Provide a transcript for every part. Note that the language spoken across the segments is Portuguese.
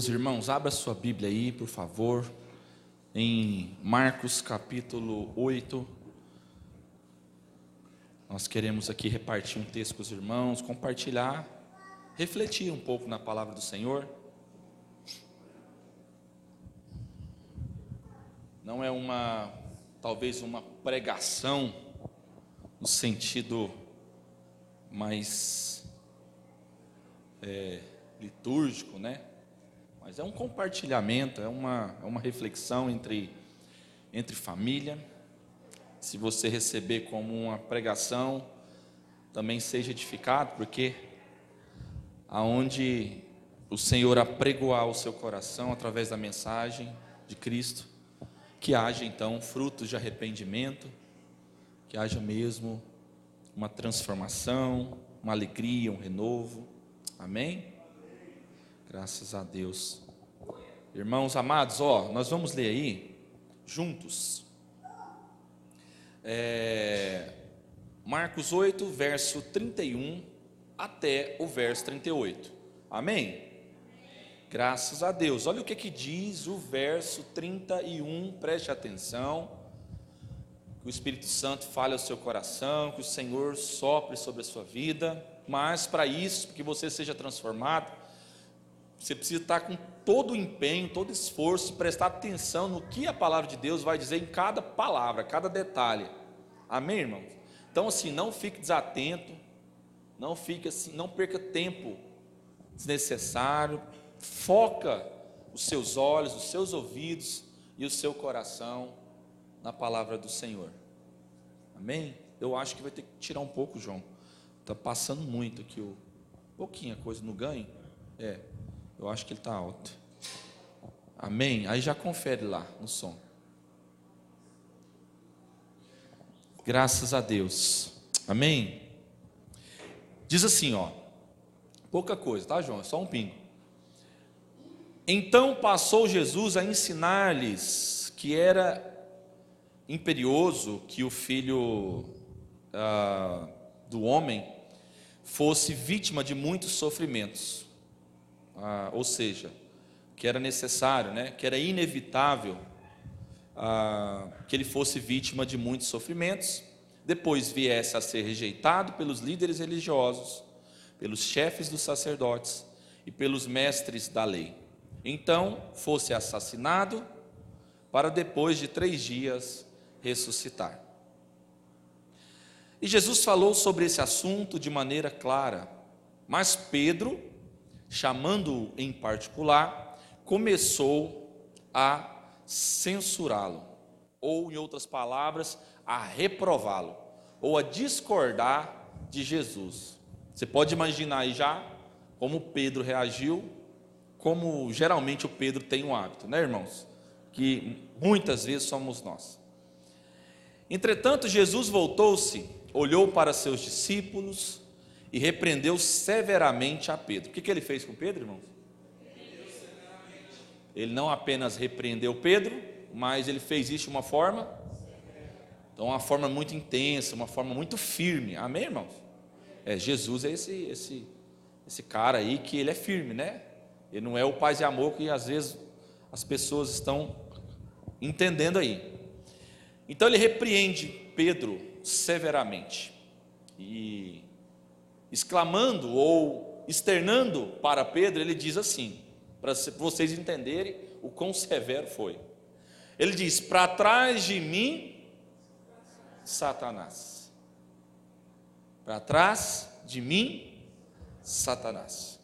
Meus irmãos, abra sua Bíblia aí, por favor, em Marcos capítulo 8. Nós queremos aqui repartir um texto com os irmãos, compartilhar, refletir um pouco na palavra do Senhor. Não é uma, talvez uma pregação no sentido mais é, litúrgico, né? Mas é um compartilhamento, é uma, é uma reflexão entre, entre família. Se você receber como uma pregação, também seja edificado, porque aonde o Senhor apregoar o seu coração através da mensagem de Cristo, que haja então frutos de arrependimento, que haja mesmo uma transformação, uma alegria, um renovo. Amém? Graças a Deus. Irmãos amados, ó, nós vamos ler aí, juntos. É, Marcos 8, verso 31 até o verso 38. Amém? Graças a Deus. Olha o que, que diz o verso 31, preste atenção. Que o Espírito Santo fale ao seu coração, que o Senhor sopre sobre a sua vida. Mas para isso, que você seja transformado, você precisa estar com todo o empenho, todo o esforço, prestar atenção no que a palavra de Deus vai dizer em cada palavra, cada detalhe. Amém, irmãos? Então, assim, não fique desatento, não fique assim, não perca tempo desnecessário, foca os seus olhos, os seus ouvidos e o seu coração na palavra do Senhor. Amém? Eu acho que vai ter que tirar um pouco, João. Está passando muito aqui o pouquinha coisa no ganho. É. Eu acho que ele está alto. Amém? Aí já confere lá no som. Graças a Deus. Amém? Diz assim, ó. Pouca coisa, tá, João? É só um pingo. Então passou Jesus a ensinar-lhes que era imperioso que o filho ah, do homem fosse vítima de muitos sofrimentos ah, ou seja, que era necessário, né, que era inevitável ah, que ele fosse vítima de muitos sofrimentos, depois viesse a ser rejeitado pelos líderes religiosos, pelos chefes dos sacerdotes e pelos mestres da lei. Então fosse assassinado, para depois de três dias ressuscitar. E Jesus falou sobre esse assunto de maneira clara, mas Pedro chamando-o em particular, começou a censurá-lo, ou, em outras palavras, a reprová-lo, ou a discordar de Jesus. Você pode imaginar aí já como Pedro reagiu, como geralmente o Pedro tem um hábito, né, irmãos? Que muitas vezes somos nós. Entretanto, Jesus voltou-se, olhou para seus discípulos, e repreendeu severamente a Pedro. O que, que ele fez com Pedro, irmãos? Ele não apenas repreendeu Pedro, mas ele fez isso de uma forma, então uma forma muito intensa, uma forma muito firme. Amém, irmãos? É, Jesus é esse, esse, esse cara aí que ele é firme, né? Ele não é o paz e amor que às vezes as pessoas estão entendendo aí. Então ele repreende Pedro severamente. E exclamando ou externando para Pedro, ele diz assim, para vocês entenderem o quão severo foi. Ele diz: Para trás de mim, Satanás. Para trás de mim, Satanás.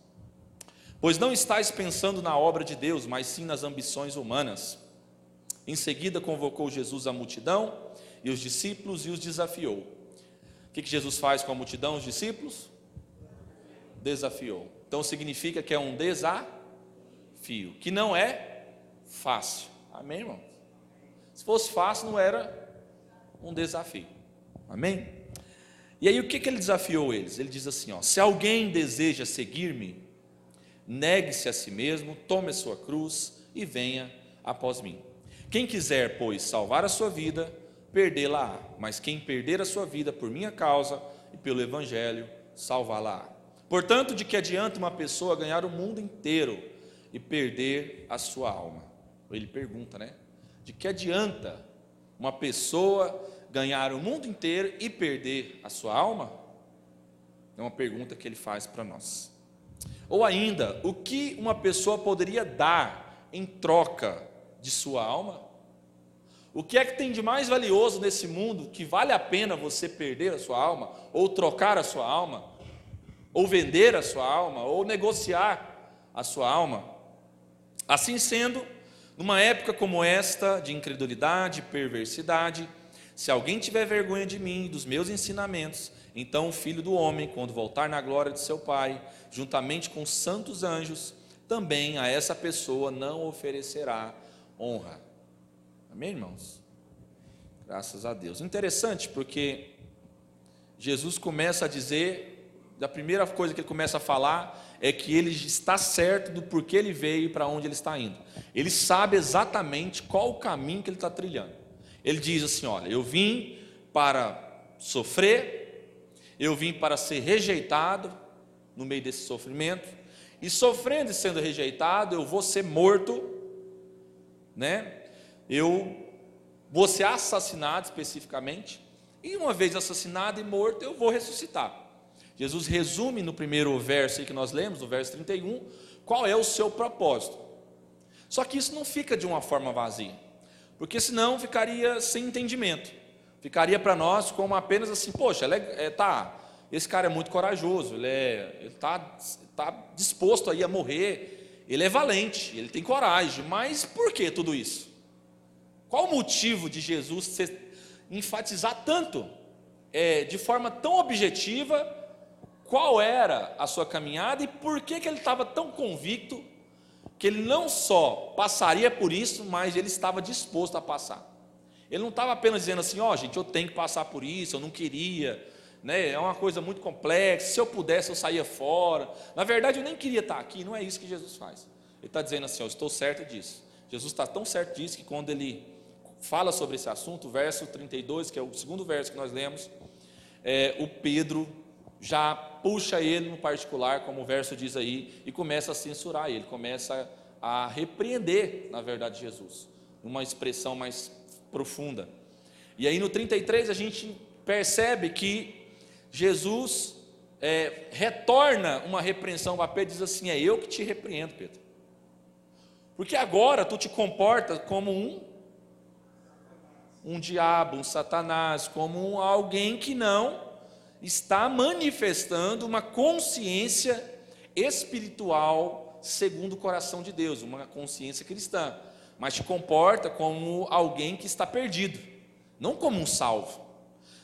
Pois não estáis pensando na obra de Deus, mas sim nas ambições humanas. Em seguida, convocou Jesus a multidão e os discípulos e os desafiou. O que, Jesus faz com a multidão, os discípulos? Desafiou. Então significa que é um desafio, que não é fácil. Amém, irmão? Se fosse fácil, não era um desafio. Amém? E aí o que, que ele desafiou eles? Ele diz assim: ó, se alguém deseja seguir-me, negue-se a si mesmo, tome a sua cruz e venha após mim. Quem quiser, pois, salvar a sua vida, perdê-la-á. Mas quem perder a sua vida por minha causa e pelo Evangelho, salvá-la-á. Portanto, de que adianta uma pessoa ganhar o mundo inteiro e perder a sua alma? Ele pergunta, né? De que adianta uma pessoa ganhar o mundo inteiro e perder a sua alma? É uma pergunta que ele faz para nós. Ou ainda, o que uma pessoa poderia dar em troca de sua alma? O que é que tem de mais valioso nesse mundo que vale a pena você perder a sua alma, ou trocar a sua alma, ou vender a sua alma, ou negociar a sua alma? Assim sendo, numa época como esta, de incredulidade, perversidade, se alguém tiver vergonha de mim dos meus ensinamentos, então o filho do homem, quando voltar na glória de seu Pai, juntamente com os santos anjos, também a essa pessoa não oferecerá honra. Amém, irmãos? Graças a Deus. Interessante porque Jesus começa a dizer, a primeira coisa que ele começa a falar é que ele está certo do porquê ele veio e para onde ele está indo. Ele sabe exatamente qual o caminho que ele está trilhando. Ele diz assim: Olha, eu vim para sofrer, eu vim para ser rejeitado no meio desse sofrimento, e sofrendo e sendo rejeitado, eu vou ser morto, né? Eu vou ser assassinado especificamente, e uma vez assassinado e morto, eu vou ressuscitar. Jesus resume no primeiro verso que nós lemos, no verso 31, qual é o seu propósito. Só que isso não fica de uma forma vazia, porque senão ficaria sem entendimento ficaria para nós como apenas assim, poxa, é, é, tá, esse cara é muito corajoso, ele é, está tá disposto aí a morrer, ele é valente, ele tem coragem, mas por que tudo isso? Qual o motivo de Jesus enfatizar tanto, é, de forma tão objetiva, qual era a sua caminhada e por que, que ele estava tão convicto que ele não só passaria por isso, mas ele estava disposto a passar. Ele não estava apenas dizendo assim, ó, oh, gente, eu tenho que passar por isso, eu não queria, né? É uma coisa muito complexa. Se eu pudesse, eu saía fora. Na verdade, eu nem queria estar aqui. Não é isso que Jesus faz. Ele está dizendo assim, ó, eu estou certo disso. Jesus está tão certo disso que quando ele fala sobre esse assunto, verso 32, que é o segundo verso que nós lemos, é, o Pedro já puxa ele no particular, como o verso diz aí, e começa a censurar ele, começa a repreender, na verdade, Jesus, uma expressão mais profunda. E aí no 33 a gente percebe que Jesus é, retorna uma repreensão para Pedro e diz assim: É eu que te repreendo, Pedro. Porque agora tu te comportas como um um diabo, um satanás, como um, alguém que não está manifestando uma consciência espiritual segundo o coração de Deus, uma consciência cristã mas te comporta como alguém que está perdido, não como um salvo.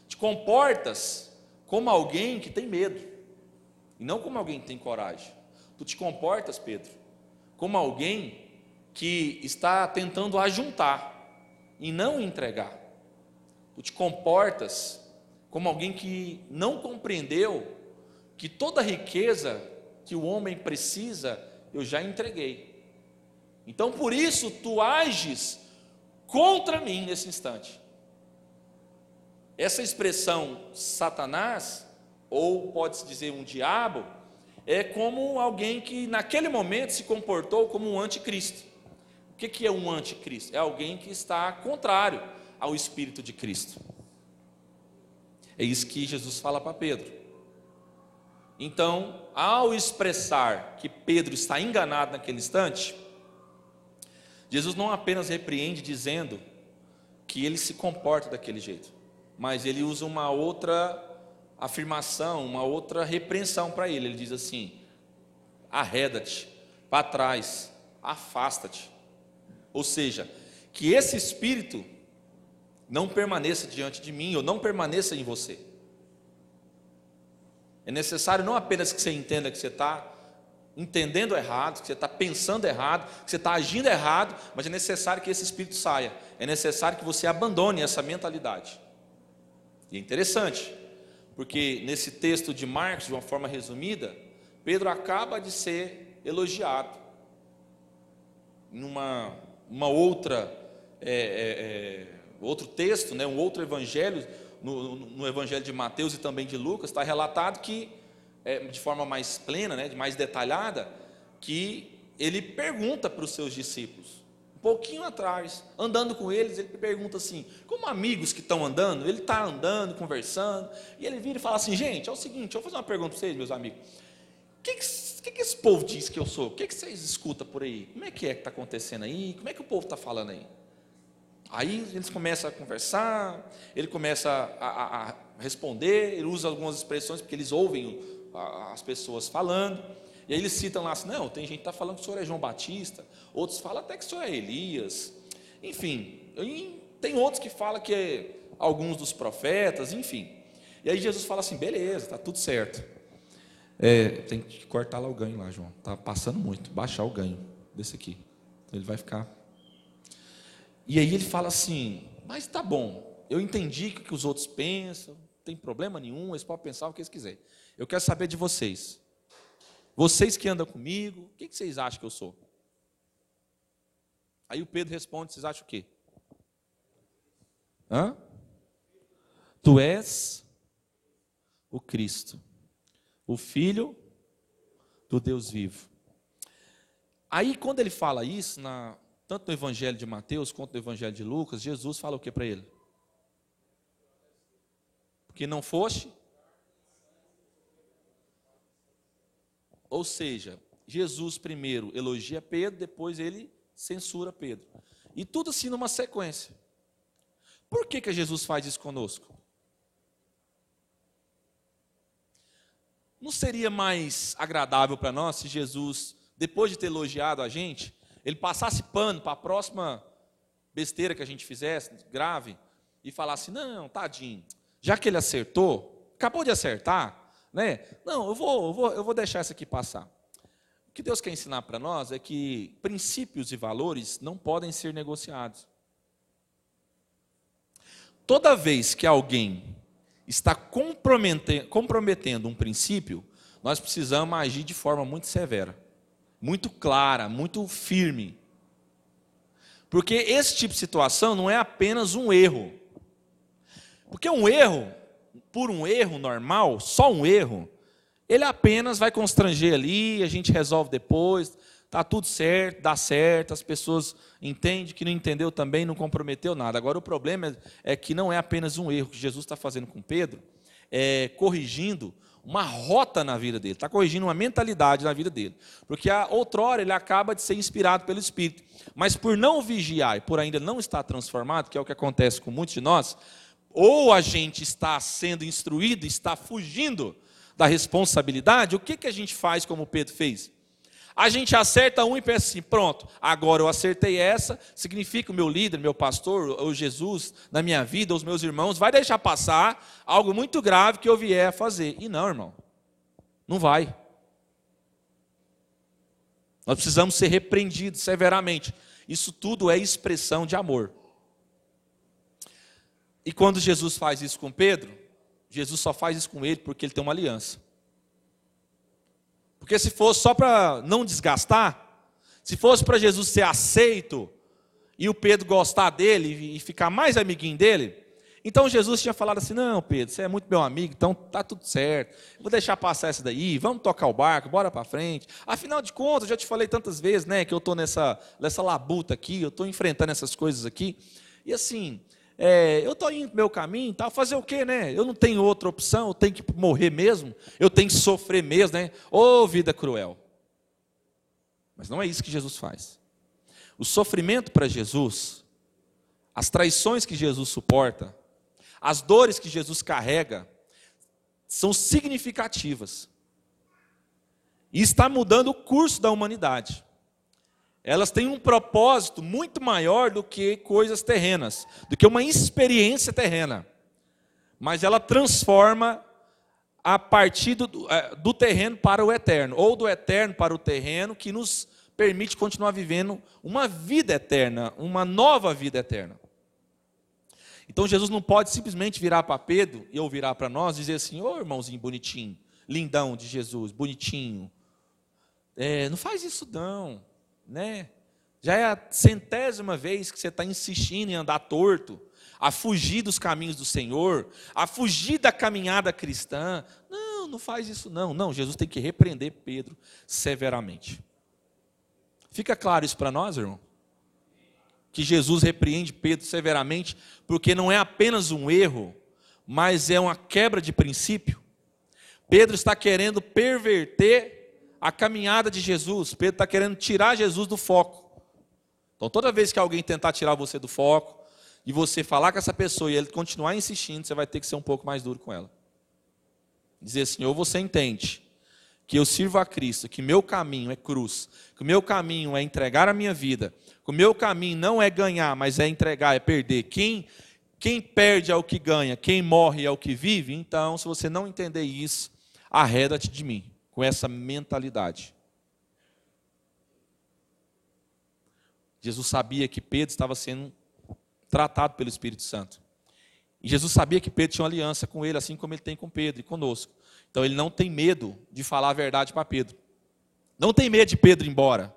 Te comportas como alguém que tem medo, e não como alguém que tem coragem. Tu te comportas, Pedro, como alguém que está tentando ajuntar e não entregar. Tu te comportas como alguém que não compreendeu que toda riqueza que o homem precisa eu já entreguei. Então por isso tu ages contra mim nesse instante. Essa expressão Satanás, ou pode-se dizer um diabo, é como alguém que naquele momento se comportou como um anticristo. O que é um anticristo? É alguém que está contrário ao Espírito de Cristo. É isso que Jesus fala para Pedro. Então, ao expressar que Pedro está enganado naquele instante, Jesus não apenas repreende dizendo que ele se comporta daquele jeito, mas ele usa uma outra afirmação, uma outra repreensão para ele. Ele diz assim: arreda-te para trás, afasta-te. Ou seja, que esse espírito não permaneça diante de mim, ou não permaneça em você. É necessário não apenas que você entenda que você está entendendo errado, que você está pensando errado, que você está agindo errado, mas é necessário que esse espírito saia. É necessário que você abandone essa mentalidade. E é interessante, porque nesse texto de Marcos, de uma forma resumida, Pedro acaba de ser elogiado. Numa uma outra, é, é, é, outro texto, né, um outro evangelho, no, no evangelho de Mateus e também de Lucas, está relatado que é, de forma mais plena, né, mais detalhada, que ele pergunta para os seus discípulos, um pouquinho atrás, andando com eles, ele pergunta assim, como amigos que estão andando, ele está andando, conversando, e ele vira e fala assim, gente, é o seguinte, eu vou fazer uma pergunta para vocês, meus amigos, o que, que, que, esse povo diz que eu sou? O que, que vocês escutam por aí? Como é que é que está acontecendo aí? Como é que o povo está falando aí? Aí eles começam a conversar, ele começa a, a, a responder, ele usa algumas expressões, porque eles ouvem as pessoas falando, e aí eles citam lá assim, não, tem gente que está falando que o senhor é João Batista, outros falam até que o senhor é Elias, enfim, tem outros que falam que é alguns dos profetas, enfim. E aí Jesus fala assim, beleza, está tudo certo. É, tem que cortar lá o ganho lá, João. Está passando muito, baixar o ganho desse aqui. Ele vai ficar. E aí ele fala assim, mas tá bom, eu entendi o que os outros pensam, não tem problema nenhum, eles podem pensar o que eles quiserem. Eu quero saber de vocês. Vocês que andam comigo, o que vocês acham que eu sou? Aí o Pedro responde: vocês acham o quê? Hã? Tu és o Cristo, o Filho do Deus vivo. Aí, quando ele fala isso, na, tanto no Evangelho de Mateus quanto no Evangelho de Lucas, Jesus fala o que para ele? Porque não foste Ou seja, Jesus primeiro elogia Pedro, depois ele censura Pedro. E tudo assim numa sequência. Por que, que Jesus faz isso conosco? Não seria mais agradável para nós se Jesus, depois de ter elogiado a gente, ele passasse pano para a próxima besteira que a gente fizesse, grave, e falasse: não, tadinho, já que ele acertou, acabou de acertar, né? Não, eu vou, eu vou, eu vou deixar isso aqui passar. O que Deus quer ensinar para nós é que princípios e valores não podem ser negociados. Toda vez que alguém está comprometendo um princípio, nós precisamos agir de forma muito severa, muito clara, muito firme. Porque esse tipo de situação não é apenas um erro. Porque um erro por um erro normal, só um erro, ele apenas vai constranger ali, a gente resolve depois, tá tudo certo, dá certo, as pessoas entendem que não entendeu também, não comprometeu nada. Agora o problema é, que não é apenas um erro que Jesus está fazendo com Pedro, é corrigindo uma rota na vida dele, está corrigindo uma mentalidade na vida dele. Porque a outrora ele acaba de ser inspirado pelo Espírito, mas por não vigiar e por ainda não estar transformado, que é o que acontece com muitos de nós, ou a gente está sendo instruído, está fugindo da responsabilidade, o que, que a gente faz como Pedro fez? A gente acerta um e pensa assim: pronto, agora eu acertei essa, significa o meu líder, meu pastor, ou Jesus na minha vida, os meus irmãos, vai deixar passar algo muito grave que eu vier a fazer. E não, irmão, não vai. Nós precisamos ser repreendidos severamente. Isso tudo é expressão de amor. E quando Jesus faz isso com Pedro, Jesus só faz isso com ele porque ele tem uma aliança. Porque se fosse só para não desgastar, se fosse para Jesus ser aceito e o Pedro gostar dele e ficar mais amiguinho dele, então Jesus tinha falado assim: Não, Pedro, você é muito meu amigo, então tá tudo certo. Vou deixar passar essa daí, vamos tocar o barco, bora para frente. Afinal de contas, já te falei tantas vezes, né, que eu estou nessa, nessa labuta aqui, eu estou enfrentando essas coisas aqui. E assim, é, eu estou indo meu caminho, tá? fazer o quê, né? Eu não tenho outra opção, eu tenho que morrer mesmo, eu tenho que sofrer mesmo, né? Ô oh, vida cruel. Mas não é isso que Jesus faz. O sofrimento para Jesus, as traições que Jesus suporta, as dores que Jesus carrega, são significativas. E está mudando o curso da humanidade elas têm um propósito muito maior do que coisas terrenas, do que uma experiência terrena. Mas ela transforma a partir do, é, do terreno para o eterno, ou do eterno para o terreno, que nos permite continuar vivendo uma vida eterna, uma nova vida eterna. Então Jesus não pode simplesmente virar para Pedro e eu virar para nós e dizer assim: Ô oh, irmãozinho bonitinho, lindão de Jesus, bonitinho, é, não faz isso não né? Já é a centésima vez que você está insistindo em andar torto, a fugir dos caminhos do Senhor, a fugir da caminhada cristã. Não, não faz isso não. Não, Jesus tem que repreender Pedro severamente. Fica claro isso para nós, irmão? Que Jesus repreende Pedro severamente, porque não é apenas um erro, mas é uma quebra de princípio. Pedro está querendo perverter a caminhada de Jesus, Pedro está querendo tirar Jesus do foco. Então, toda vez que alguém tentar tirar você do foco, e você falar com essa pessoa e ele continuar insistindo, você vai ter que ser um pouco mais duro com ela. Dizer assim: ou você entende que eu sirvo a Cristo, que meu caminho é cruz, que o meu caminho é entregar a minha vida, que o meu caminho não é ganhar, mas é entregar, é perder. Quem, quem perde é o que ganha, quem morre é o que vive. Então, se você não entender isso, arreda-te de mim com essa mentalidade. Jesus sabia que Pedro estava sendo tratado pelo Espírito Santo. E Jesus sabia que Pedro tinha uma aliança com ele, assim como ele tem com Pedro e conosco. Então ele não tem medo de falar a verdade para Pedro. Não tem medo de Pedro ir embora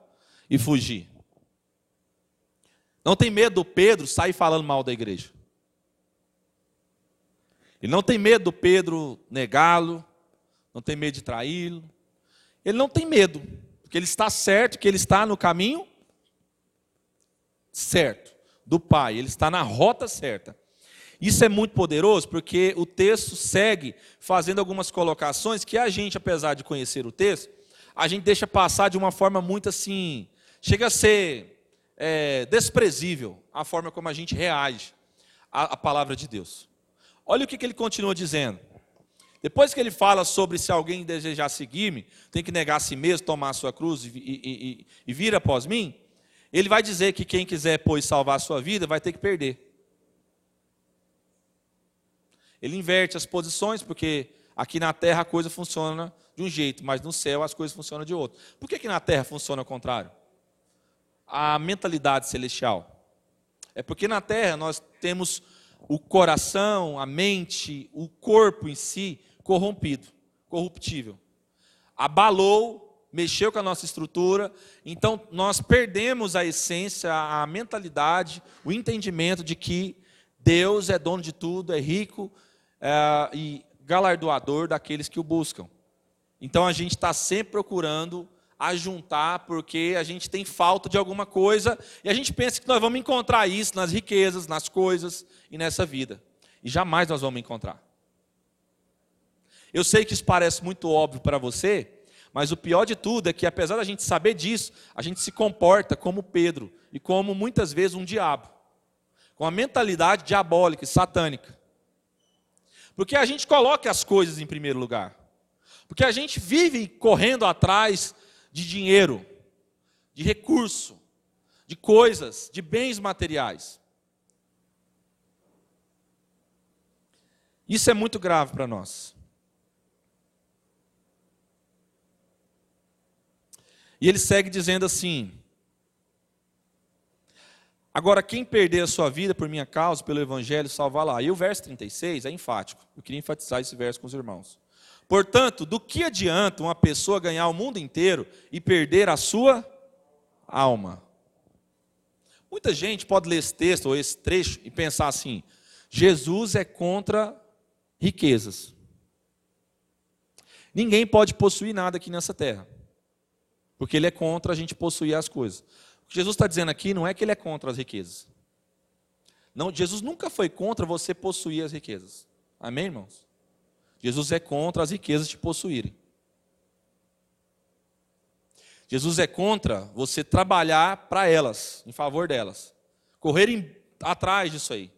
e fugir. Não tem medo do Pedro sair falando mal da igreja. Ele não tem medo do Pedro negá-lo, não tem medo de traí-lo. Ele não tem medo, porque ele está certo que ele está no caminho certo do Pai, ele está na rota certa. Isso é muito poderoso porque o texto segue fazendo algumas colocações que a gente, apesar de conhecer o texto, a gente deixa passar de uma forma muito assim, chega a ser é, desprezível a forma como a gente reage à, à palavra de Deus. Olha o que, que ele continua dizendo. Depois que ele fala sobre se alguém desejar seguir-me, tem que negar a si mesmo, tomar a sua cruz e, e, e, e vir após mim, ele vai dizer que quem quiser, pois, salvar a sua vida, vai ter que perder. Ele inverte as posições, porque aqui na terra a coisa funciona de um jeito, mas no céu as coisas funcionam de outro. Por que, que na terra funciona ao contrário? A mentalidade celestial. É porque na terra nós temos o coração, a mente, o corpo em si corrompido, corruptível. Abalou mexeu com a nossa estrutura, então nós perdemos a essência, a mentalidade, o entendimento de que Deus é dono de tudo, é rico é, e galardoador daqueles que o buscam. Então a gente está sempre procurando ajuntar porque a gente tem falta de alguma coisa e a gente pensa que nós vamos encontrar isso nas riquezas, nas coisas e nessa vida. E jamais nós vamos encontrar. Eu sei que isso parece muito óbvio para você, mas o pior de tudo é que, apesar da gente saber disso, a gente se comporta como Pedro e como muitas vezes um diabo, com a mentalidade diabólica e satânica. Porque a gente coloca as coisas em primeiro lugar. Porque a gente vive correndo atrás de dinheiro, de recurso, de coisas, de bens materiais. Isso é muito grave para nós. E ele segue dizendo assim: Agora, quem perder a sua vida por minha causa, pelo Evangelho, salva lá. E o verso 36 é enfático. Eu queria enfatizar esse verso com os irmãos. Portanto, do que adianta uma pessoa ganhar o mundo inteiro e perder a sua alma? Muita gente pode ler esse texto ou esse trecho e pensar assim: Jesus é contra riquezas. Ninguém pode possuir nada aqui nessa terra. Porque ele é contra a gente possuir as coisas. O que Jesus está dizendo aqui não é que ele é contra as riquezas. Não, Jesus nunca foi contra você possuir as riquezas. Amém, irmãos? Jesus é contra as riquezas te possuírem. Jesus é contra você trabalhar para elas, em favor delas. Correr atrás disso aí.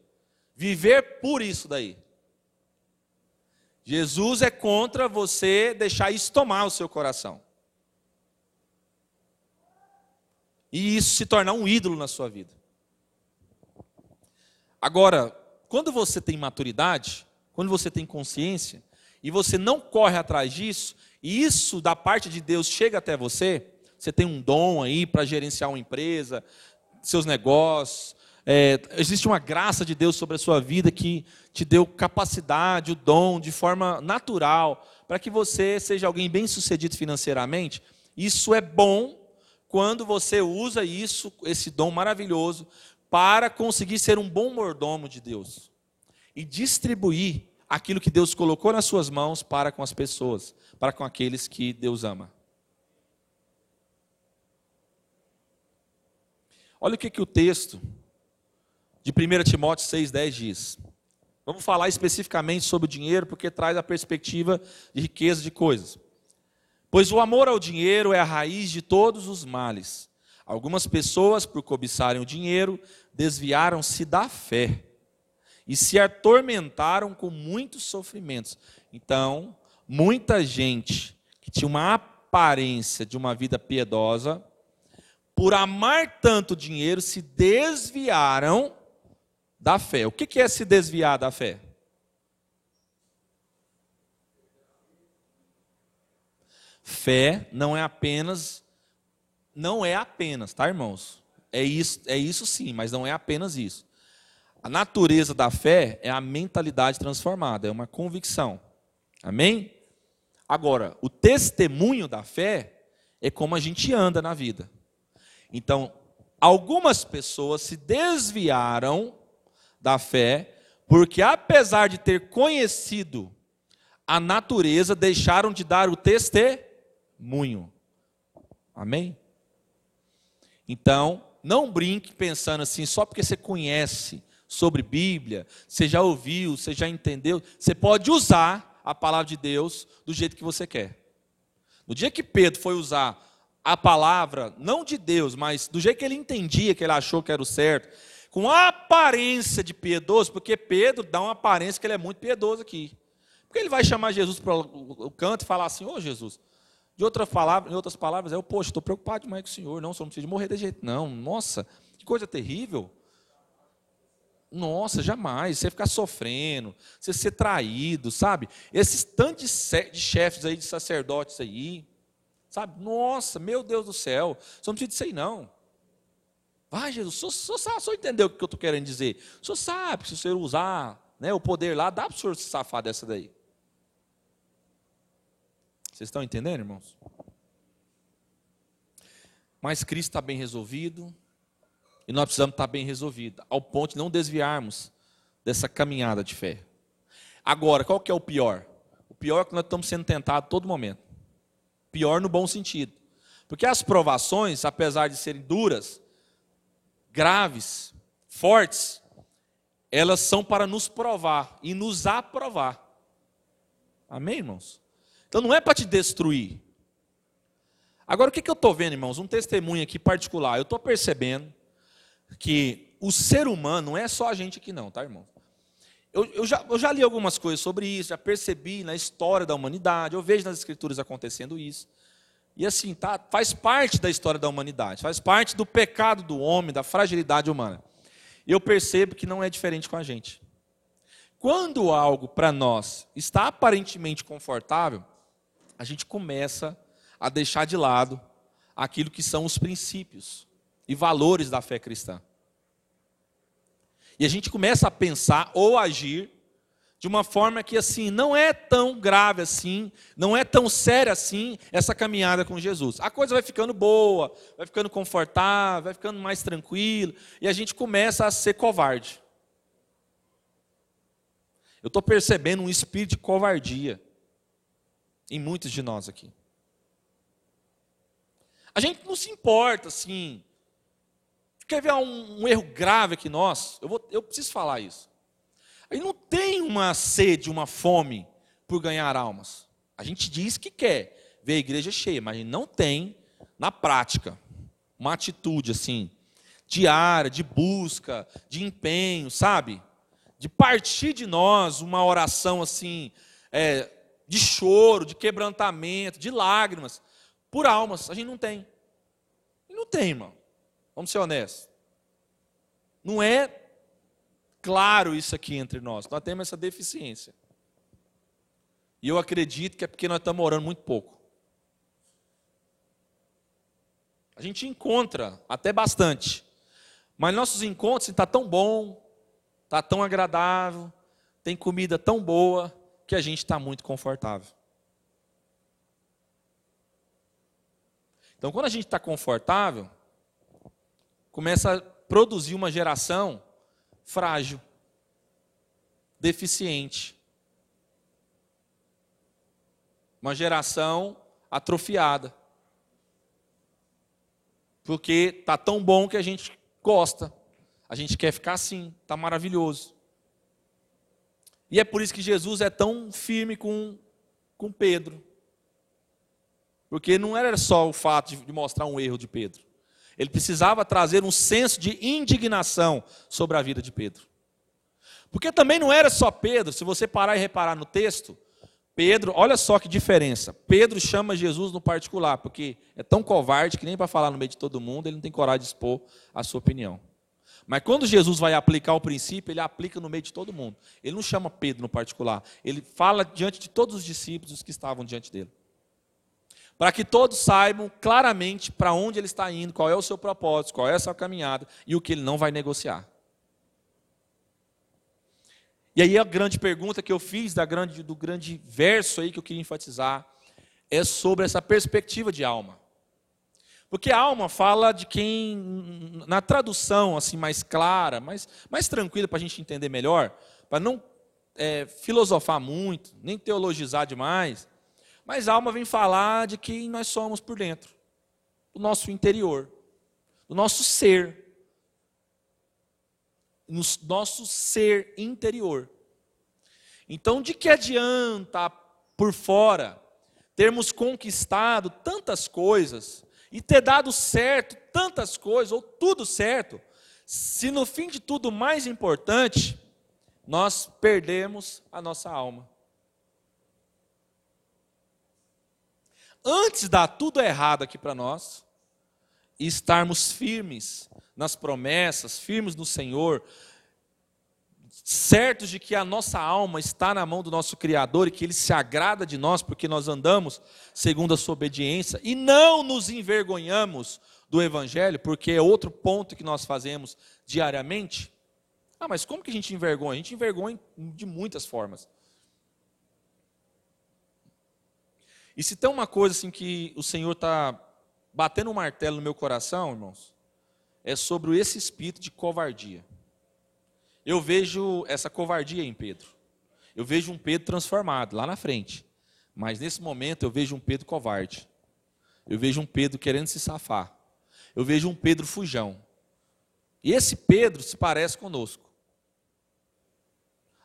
Viver por isso daí. Jesus é contra você deixar isso tomar o seu coração. E isso se tornar um ídolo na sua vida. Agora, quando você tem maturidade, quando você tem consciência, e você não corre atrás disso, e isso da parte de Deus chega até você, você tem um dom aí para gerenciar uma empresa, seus negócios, é, existe uma graça de Deus sobre a sua vida que te deu capacidade, o dom, de forma natural, para que você seja alguém bem sucedido financeiramente. Isso é bom quando você usa isso, esse dom maravilhoso, para conseguir ser um bom mordomo de Deus e distribuir aquilo que Deus colocou nas suas mãos para com as pessoas, para com aqueles que Deus ama. Olha o que, que o texto de 1 Timóteo 6,10 diz. Vamos falar especificamente sobre o dinheiro, porque traz a perspectiva de riqueza de coisas. Pois o amor ao dinheiro é a raiz de todos os males. Algumas pessoas, por cobiçarem o dinheiro, desviaram-se da fé e se atormentaram com muitos sofrimentos. Então, muita gente que tinha uma aparência de uma vida piedosa, por amar tanto dinheiro, se desviaram da fé. O que é se desviar da fé? Fé não é apenas, não é apenas, tá, irmãos? É isso, é isso sim, mas não é apenas isso. A natureza da fé é a mentalidade transformada, é uma convicção. Amém? Agora, o testemunho da fé é como a gente anda na vida. Então, algumas pessoas se desviaram da fé, porque apesar de ter conhecido a natureza, deixaram de dar o testemunho. Amém? Então, não brinque pensando assim, só porque você conhece sobre Bíblia, você já ouviu, você já entendeu, você pode usar a palavra de Deus do jeito que você quer. No dia que Pedro foi usar a palavra, não de Deus, mas do jeito que ele entendia, que ele achou que era o certo, com aparência de piedoso, porque Pedro dá uma aparência que ele é muito piedoso aqui. Porque ele vai chamar Jesus para o canto e falar assim: Ô Jesus, de outra palavra, em outras palavras, é eu, poxa, estou preocupado demais com o Senhor, não, só não precisa de morrer de jeito, não. Nossa, que coisa terrível. Nossa, jamais. Você ficar sofrendo, você ser traído, sabe? Esses tantos de chefes aí, de sacerdotes aí, sabe? Nossa, meu Deus do céu, você não precisa disso aí, não. Vai, Jesus, o senhor, sabe, o senhor entendeu o que eu estou querendo dizer? O senhor sabe se o senhor usar né, o poder lá, dá para o senhor se safar dessa daí. Vocês estão entendendo, irmãos? Mas Cristo está bem resolvido e nós precisamos estar bem resolvidos, ao ponto de não desviarmos dessa caminhada de fé. Agora, qual que é o pior? O pior é que nós estamos sendo tentados a todo momento. Pior no bom sentido. Porque as provações, apesar de serem duras, graves, fortes, elas são para nos provar e nos aprovar. Amém, irmãos? Então não é para te destruir. Agora o que, que eu estou vendo, irmãos? Um testemunho aqui particular. Eu estou percebendo que o ser humano não é só a gente aqui, não, tá, irmão? Eu, eu, já, eu já li algumas coisas sobre isso, já percebi na história da humanidade, eu vejo nas escrituras acontecendo isso. E assim, tá, faz parte da história da humanidade, faz parte do pecado do homem, da fragilidade humana. Eu percebo que não é diferente com a gente. Quando algo para nós está aparentemente confortável, a gente começa a deixar de lado aquilo que são os princípios e valores da fé cristã. E a gente começa a pensar ou agir de uma forma que assim não é tão grave assim, não é tão séria assim essa caminhada com Jesus. A coisa vai ficando boa, vai ficando confortável, vai ficando mais tranquilo, e a gente começa a ser covarde. Eu estou percebendo um espírito de covardia em muitos de nós aqui. A gente não se importa assim. Quer ver um, um erro grave aqui nós? Eu, vou, eu preciso falar isso. Ele não tem uma sede, uma fome por ganhar almas. A gente diz que quer ver a igreja cheia, mas não tem, na prática, uma atitude assim, diária, de busca, de empenho, sabe? De partir de nós uma oração assim, é, de choro, de quebrantamento, de lágrimas, por almas. A gente não tem. Não tem, irmão. Vamos ser honestos. Não é claro isso aqui entre nós. Nós temos essa deficiência. E eu acredito que é porque nós estamos orando muito pouco. A gente encontra até bastante. Mas nossos encontros está tão bom, está tão agradável, tem comida tão boa, que a gente está muito confortável. Então, quando a gente está confortável, começa a produzir uma geração frágil, deficiente. Uma geração atrofiada. Porque está tão bom que a gente gosta. A gente quer ficar assim, tá maravilhoso. E é por isso que Jesus é tão firme com, com Pedro. Porque não era só o fato de mostrar um erro de Pedro. Ele precisava trazer um senso de indignação sobre a vida de Pedro. Porque também não era só Pedro, se você parar e reparar no texto, Pedro, olha só que diferença. Pedro chama Jesus no particular, porque é tão covarde que nem para falar no meio de todo mundo, ele não tem coragem de expor a sua opinião. Mas quando Jesus vai aplicar o princípio, ele aplica no meio de todo mundo. Ele não chama Pedro no particular, ele fala diante de todos os discípulos que estavam diante dele. Para que todos saibam claramente para onde ele está indo, qual é o seu propósito, qual é a sua caminhada e o que ele não vai negociar. E aí a grande pergunta que eu fiz da grande, do grande verso aí que eu queria enfatizar é sobre essa perspectiva de alma. Porque a alma fala de quem, na tradução assim mais clara, mais, mais tranquila para a gente entender melhor, para não é, filosofar muito, nem teologizar demais, mas a alma vem falar de quem nós somos por dentro, do nosso interior, do nosso ser, no nosso ser interior. Então, de que adianta por fora termos conquistado tantas coisas e ter dado certo tantas coisas, ou tudo certo, se no fim de tudo mais importante, nós perdemos a nossa alma. Antes de dar tudo errado aqui para nós, e estarmos firmes nas promessas, firmes no Senhor, certos de que a nossa alma está na mão do nosso Criador e que Ele se agrada de nós porque nós andamos segundo a sua obediência e não nos envergonhamos do Evangelho, porque é outro ponto que nós fazemos diariamente. Ah, mas como que a gente envergonha? A gente envergonha de muitas formas. E se tem uma coisa assim que o Senhor está batendo um martelo no meu coração, irmãos, é sobre esse espírito de covardia. Eu vejo essa covardia em Pedro. Eu vejo um Pedro transformado lá na frente. Mas nesse momento eu vejo um Pedro covarde. Eu vejo um Pedro querendo se safar. Eu vejo um Pedro fujão. E esse Pedro se parece conosco.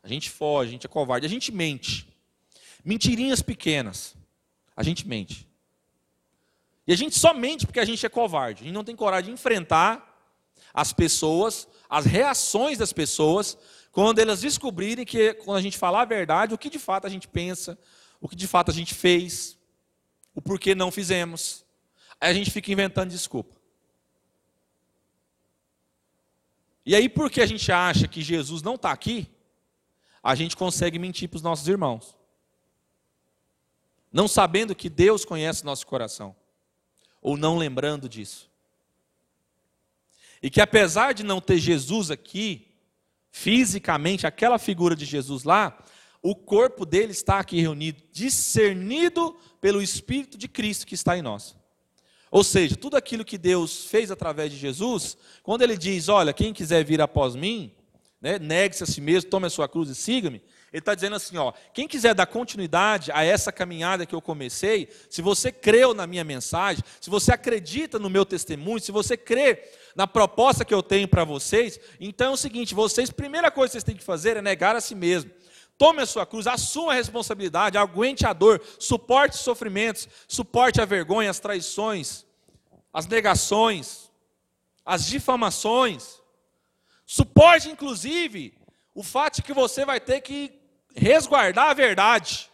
A gente foge, a gente é covarde, a gente mente. Mentirinhas pequenas. A gente mente. E a gente só mente porque a gente é covarde. A gente não tem coragem de enfrentar as pessoas, as reações das pessoas, quando elas descobrirem que, quando a gente falar a verdade, o que de fato a gente pensa, o que de fato a gente fez, o porquê não fizemos. Aí a gente fica inventando desculpa. E aí, porque a gente acha que Jesus não está aqui, a gente consegue mentir para os nossos irmãos. Não sabendo que Deus conhece nosso coração, ou não lembrando disso. E que apesar de não ter Jesus aqui, fisicamente, aquela figura de Jesus lá, o corpo dele está aqui reunido, discernido pelo Espírito de Cristo que está em nós. Ou seja, tudo aquilo que Deus fez através de Jesus, quando ele diz: Olha, quem quiser vir após mim, né, negue-se a si mesmo, tome a sua cruz e siga-me. Ele está dizendo assim: ó, quem quiser dar continuidade a essa caminhada que eu comecei, se você creu na minha mensagem, se você acredita no meu testemunho, se você crê na proposta que eu tenho para vocês, então é o seguinte: vocês, primeira coisa que vocês têm que fazer é negar a si mesmo. Tome a sua cruz, assuma a responsabilidade, aguente a dor, suporte os sofrimentos, suporte a vergonha, as traições, as negações, as difamações. Suporte, inclusive, o fato de que você vai ter que resguardar a verdade.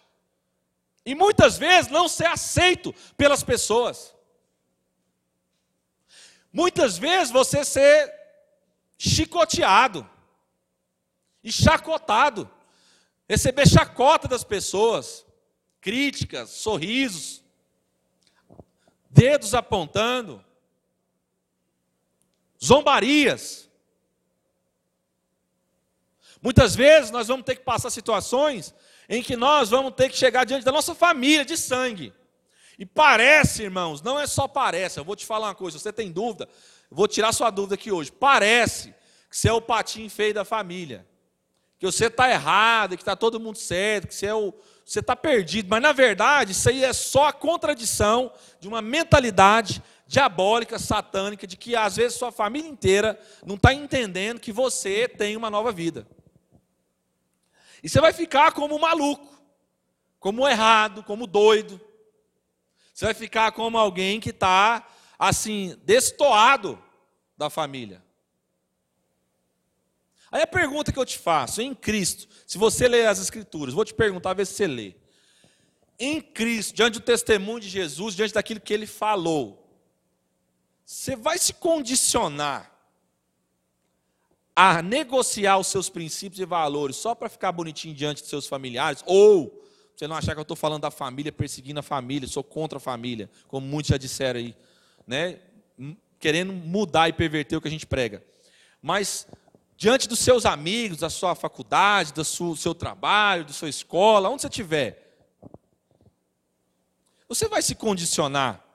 E muitas vezes não ser aceito pelas pessoas. Muitas vezes você ser chicoteado e chacotado, receber chacota das pessoas, críticas, sorrisos, dedos apontando, zombarias. Muitas vezes nós vamos ter que passar situações em que nós vamos ter que chegar diante da nossa família de sangue. E parece, irmãos, não é só parece, eu vou te falar uma coisa, se você tem dúvida, vou tirar sua dúvida aqui hoje. Parece que você é o patinho feio da família, que você está errado, que está todo mundo certo, que você é o, você está perdido, mas na verdade isso aí é só a contradição de uma mentalidade diabólica, satânica, de que às vezes sua família inteira não está entendendo que você tem uma nova vida. E você vai ficar como maluco, como errado, como doido. Você vai ficar como alguém que está, assim, destoado da família. Aí a pergunta que eu te faço, em Cristo, se você ler as Escrituras, vou te perguntar, ver se você lê. Em Cristo, diante do testemunho de Jesus, diante daquilo que ele falou, você vai se condicionar a negociar os seus princípios e valores só para ficar bonitinho diante de seus familiares? Ou você não achar que eu estou falando da família, perseguindo a família, sou contra a família, como muitos já disseram aí, né? querendo mudar e perverter o que a gente prega. Mas diante dos seus amigos, da sua faculdade, do seu trabalho, da sua escola, onde você estiver, você vai se condicionar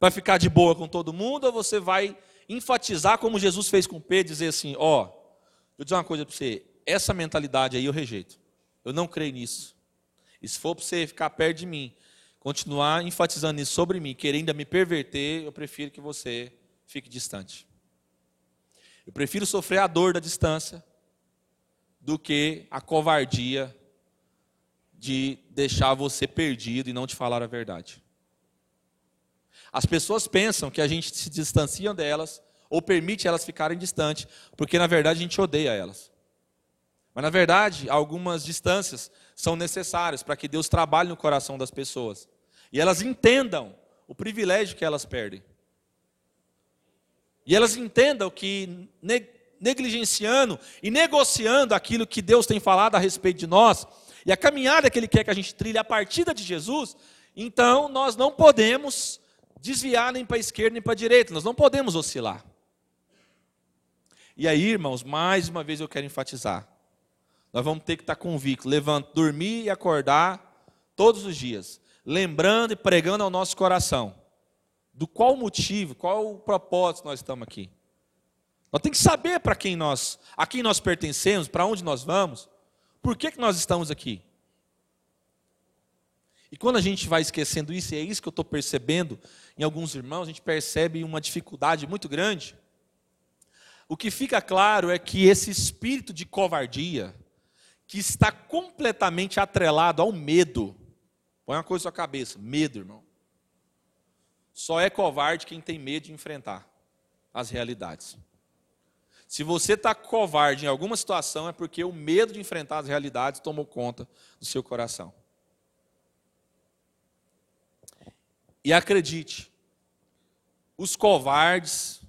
Vai ficar de boa com todo mundo ou você vai enfatizar como Jesus fez com Pedro, dizer assim, ó, oh, vou dizer uma coisa para você, essa mentalidade aí eu rejeito. Eu não creio nisso. E se for para você ficar perto de mim, continuar enfatizando isso sobre mim, querendo me perverter, eu prefiro que você fique distante. Eu prefiro sofrer a dor da distância do que a covardia de deixar você perdido e não te falar a verdade. As pessoas pensam que a gente se distancia delas ou permite elas ficarem distantes, porque na verdade a gente odeia elas. Mas na verdade, algumas distâncias são necessárias para que Deus trabalhe no coração das pessoas e elas entendam o privilégio que elas perdem. E elas entendam que negligenciando e negociando aquilo que Deus tem falado a respeito de nós, e a caminhada que Ele quer que a gente trilhe a partida de Jesus, então nós não podemos desviar nem para a esquerda nem para a direita, nós não podemos oscilar. E aí, irmãos, mais uma vez eu quero enfatizar. Nós vamos ter que estar convictos, levantar, dormir e acordar todos os dias, lembrando e pregando ao nosso coração do qual motivo, qual o propósito nós estamos aqui. Nós temos que saber para quem nós, a quem nós pertencemos, para onde nós vamos, por que, que nós estamos aqui. E quando a gente vai esquecendo isso, e é isso que eu estou percebendo em alguns irmãos, a gente percebe uma dificuldade muito grande. O que fica claro é que esse espírito de covardia, que está completamente atrelado ao medo, põe uma coisa na sua cabeça: medo, irmão. Só é covarde quem tem medo de enfrentar as realidades. Se você está covarde em alguma situação, é porque o medo de enfrentar as realidades tomou conta do seu coração. E acredite, os covardes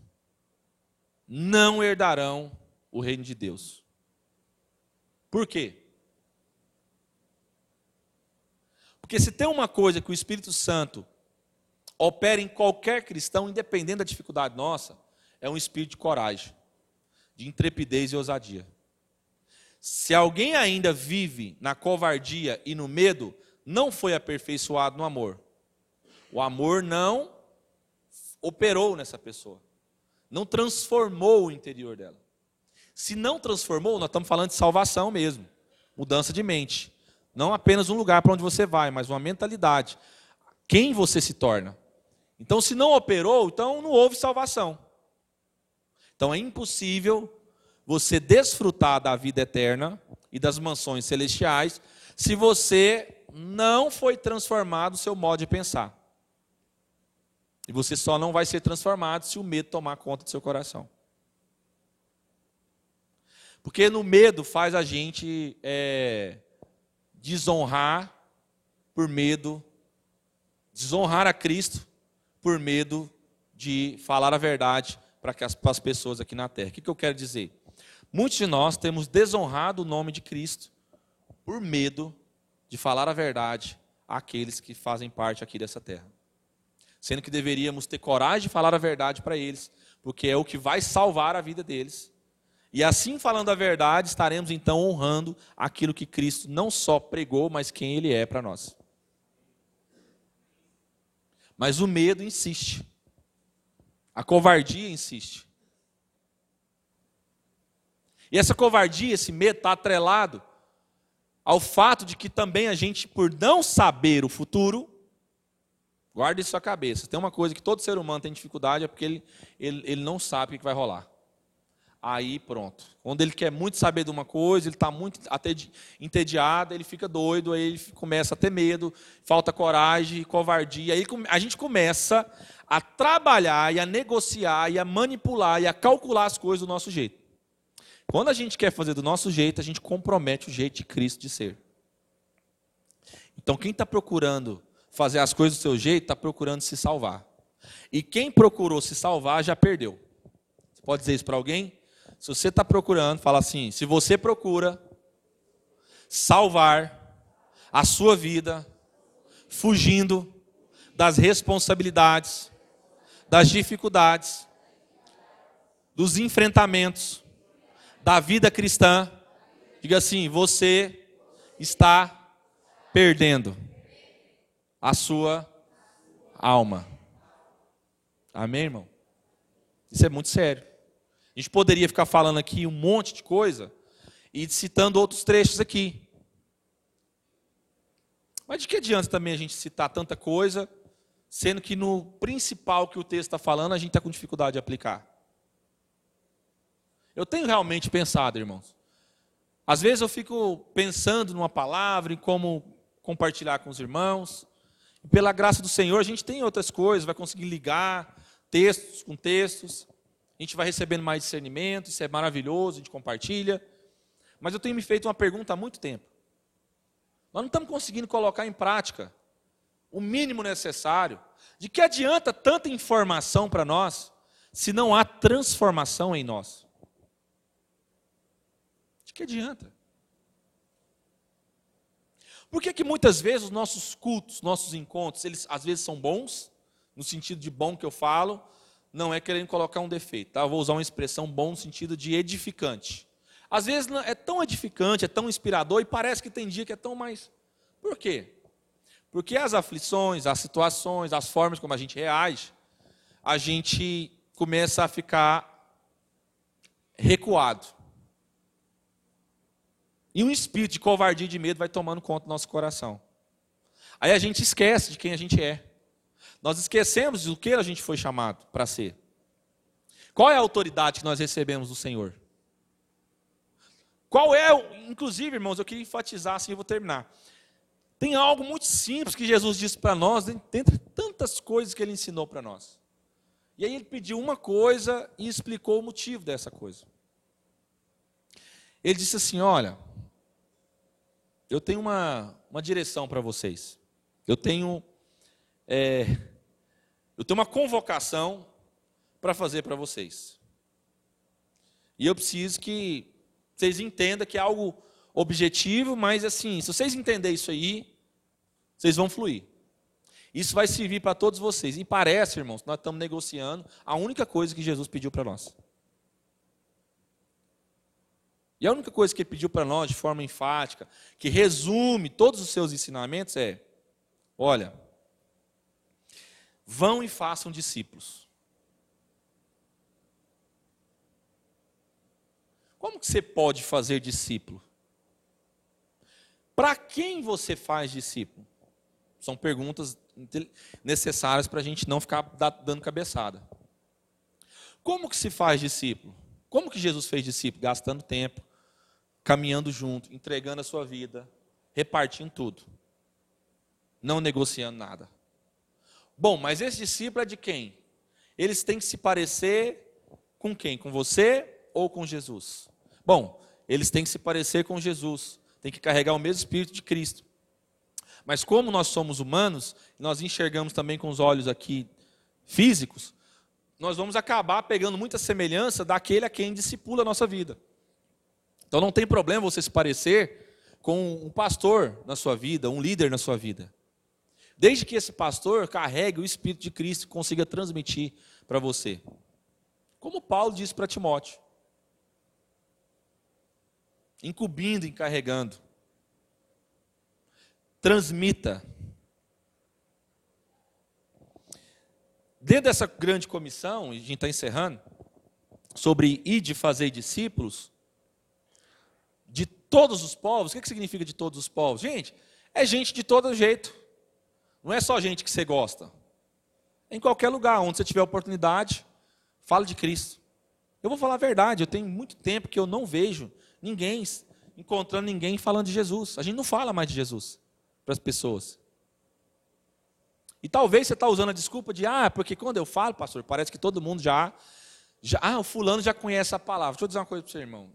não herdarão o reino de Deus. Por quê? Porque se tem uma coisa que o Espírito Santo opera em qualquer cristão, independente da dificuldade nossa, é um espírito de coragem, de intrepidez e ousadia. Se alguém ainda vive na covardia e no medo, não foi aperfeiçoado no amor. O amor não operou nessa pessoa, não transformou o interior dela. Se não transformou, nós estamos falando de salvação mesmo, mudança de mente. Não apenas um lugar para onde você vai, mas uma mentalidade. Quem você se torna. Então, se não operou, então não houve salvação. Então é impossível você desfrutar da vida eterna e das mansões celestiais se você não foi transformado o seu modo de pensar. E você só não vai ser transformado se o medo tomar conta do seu coração. Porque no medo faz a gente é, desonrar por medo, desonrar a Cristo por medo de falar a verdade para as, pessoas aqui na terra. O que, que eu quero dizer? Muitos de nós temos desonrado o nome de Cristo por medo de falar a verdade àqueles que fazem parte aqui dessa terra sendo que deveríamos ter coragem de falar a verdade para eles, porque é o que vai salvar a vida deles. E assim falando a verdade, estaremos então honrando aquilo que Cristo não só pregou, mas quem Ele é para nós. Mas o medo insiste, a covardia insiste. E essa covardia, esse medo está atrelado ao fato de que também a gente, por não saber o futuro, Guarde isso na cabeça. Tem uma coisa que todo ser humano tem dificuldade, é porque ele, ele, ele não sabe o que vai rolar. Aí pronto. Quando ele quer muito saber de uma coisa, ele está muito entediado, ele fica doido, aí ele começa a ter medo, falta coragem, covardia. Aí a gente começa a trabalhar e a negociar e a manipular e a calcular as coisas do nosso jeito. Quando a gente quer fazer do nosso jeito, a gente compromete o jeito de Cristo de ser. Então, quem está procurando fazer as coisas do seu jeito, está procurando se salvar. E quem procurou se salvar já perdeu. Você pode dizer isso para alguém? Se você está procurando, fala assim: se você procura salvar a sua vida, fugindo das responsabilidades, das dificuldades, dos enfrentamentos da vida cristã, diga assim: você está perdendo a sua alma. Amém, irmão? Isso é muito sério. A gente poderia ficar falando aqui um monte de coisa e citando outros trechos aqui. Mas de que adianta também a gente citar tanta coisa, sendo que no principal que o texto está falando, a gente está com dificuldade de aplicar? Eu tenho realmente pensado, irmãos. Às vezes eu fico pensando numa palavra, em como compartilhar com os irmãos. Pela graça do Senhor, a gente tem outras coisas, vai conseguir ligar textos com textos a gente vai recebendo mais discernimento, isso é maravilhoso, a gente compartilha. Mas eu tenho me feito uma pergunta há muito tempo. Nós não estamos conseguindo colocar em prática o mínimo necessário. De que adianta tanta informação para nós se não há transformação em nós? De que adianta? Por que, que muitas vezes os nossos cultos, nossos encontros, eles às vezes são bons, no sentido de bom que eu falo, não é querendo colocar um defeito, tá? Eu vou usar uma expressão bom no sentido de edificante. Às vezes é tão edificante, é tão inspirador e parece que tem dia que é tão mais. Por quê? Porque as aflições, as situações, as formas como a gente reage, a gente começa a ficar recuado. E um espírito de covardia e de medo vai tomando conta do nosso coração. Aí a gente esquece de quem a gente é. Nós esquecemos do que a gente foi chamado para ser. Qual é a autoridade que nós recebemos do Senhor? Qual é, inclusive, irmãos, eu queria enfatizar assim, eu vou terminar. Tem algo muito simples que Jesus disse para nós, dentre tantas coisas que ele ensinou para nós. E aí ele pediu uma coisa e explicou o motivo dessa coisa. Ele disse assim: Olha, eu tenho uma, uma direção para vocês. Eu tenho é, eu tenho uma convocação para fazer para vocês. E eu preciso que vocês entendam que é algo objetivo, mas assim, se vocês entenderem isso aí, vocês vão fluir. Isso vai servir para todos vocês. E parece, irmãos, nós estamos negociando a única coisa que Jesus pediu para nós. E a única coisa que ele pediu para nós de forma enfática, que resume todos os seus ensinamentos, é: olha, Vão e façam discípulos. Como que você pode fazer discípulo? Para quem você faz discípulo? São perguntas necessárias para a gente não ficar dando cabeçada. Como que se faz discípulo? Como que Jesus fez discípulo? Gastando tempo, caminhando junto, entregando a sua vida, repartindo tudo, não negociando nada. Bom, mas esse discípulo é de quem? Eles têm que se parecer com quem? Com você ou com Jesus? Bom, eles têm que se parecer com Jesus, têm que carregar o mesmo Espírito de Cristo. Mas como nós somos humanos, nós enxergamos também com os olhos aqui físicos, nós vamos acabar pegando muita semelhança daquele a quem discipula a nossa vida. Então não tem problema você se parecer com um pastor na sua vida, um líder na sua vida. Desde que esse pastor carregue o Espírito de Cristo e consiga transmitir para você. Como Paulo disse para Timóteo. Incumbindo, encarregando. Transmita. Dentro dessa grande comissão, e a gente está encerrando, sobre ir de fazer discípulos, todos os povos, o que significa de todos os povos? Gente, é gente de todo jeito. Não é só gente que você gosta. Em qualquer lugar onde você tiver oportunidade, fale de Cristo. Eu vou falar a verdade, eu tenho muito tempo que eu não vejo ninguém encontrando ninguém falando de Jesus. A gente não fala mais de Jesus para as pessoas. E talvez você está usando a desculpa de, ah, porque quando eu falo, pastor, parece que todo mundo já, já ah, o fulano já conhece a palavra. Deixa eu dizer uma coisa para você, irmão.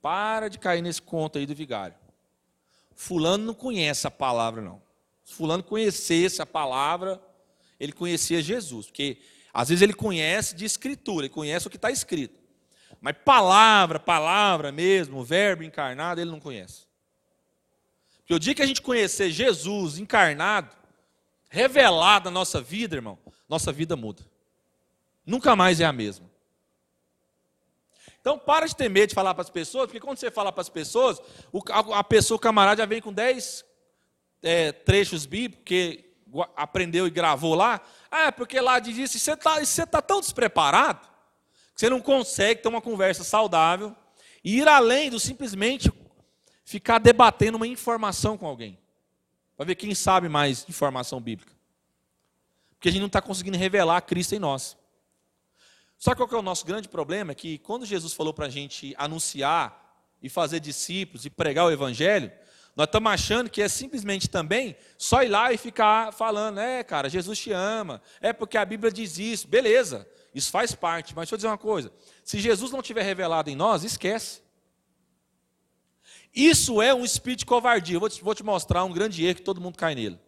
Para de cair nesse conto aí do vigário. Fulano não conhece a palavra, não. Se fulano conhecesse a palavra, ele conhecia Jesus. Porque às vezes ele conhece de escritura, ele conhece o que está escrito. Mas palavra, palavra mesmo, verbo encarnado, ele não conhece. Porque o dia que a gente conhecer Jesus encarnado, revelado na nossa vida, irmão, nossa vida muda. Nunca mais é a mesma. Então, para de ter medo de falar para as pessoas, porque quando você fala para as pessoas, a pessoa, o camarada, já vem com 10 é, trechos bíblicos que aprendeu e gravou lá. Ah, porque lá diz isso, e você está tá tão despreparado, que você não consegue ter uma conversa saudável e ir além do simplesmente ficar debatendo uma informação com alguém. Para ver quem sabe mais informação bíblica. Porque a gente não está conseguindo revelar Cristo em nós. Só que qual que é o nosso grande problema? É que quando Jesus falou para a gente anunciar e fazer discípulos e pregar o Evangelho, nós estamos achando que é simplesmente também só ir lá e ficar falando, é, cara, Jesus te ama, é porque a Bíblia diz isso, beleza, isso faz parte, mas deixa eu dizer uma coisa: se Jesus não tiver revelado em nós, esquece. Isso é um espírito de covardia. Eu vou te, vou te mostrar um grande erro que todo mundo cai nele.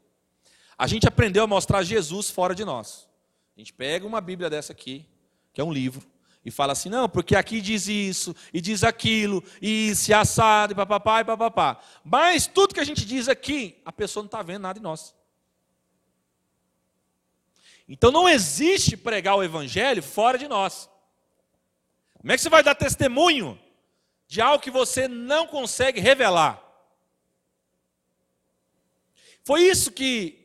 A gente aprendeu a mostrar Jesus fora de nós. A gente pega uma Bíblia dessa aqui, que é um livro, e fala assim: não, porque aqui diz isso, e diz aquilo, e se assado, e papapá, e papapá. Mas tudo que a gente diz aqui, a pessoa não está vendo nada em nós. Então não existe pregar o Evangelho fora de nós. Como é que você vai dar testemunho de algo que você não consegue revelar? Foi isso que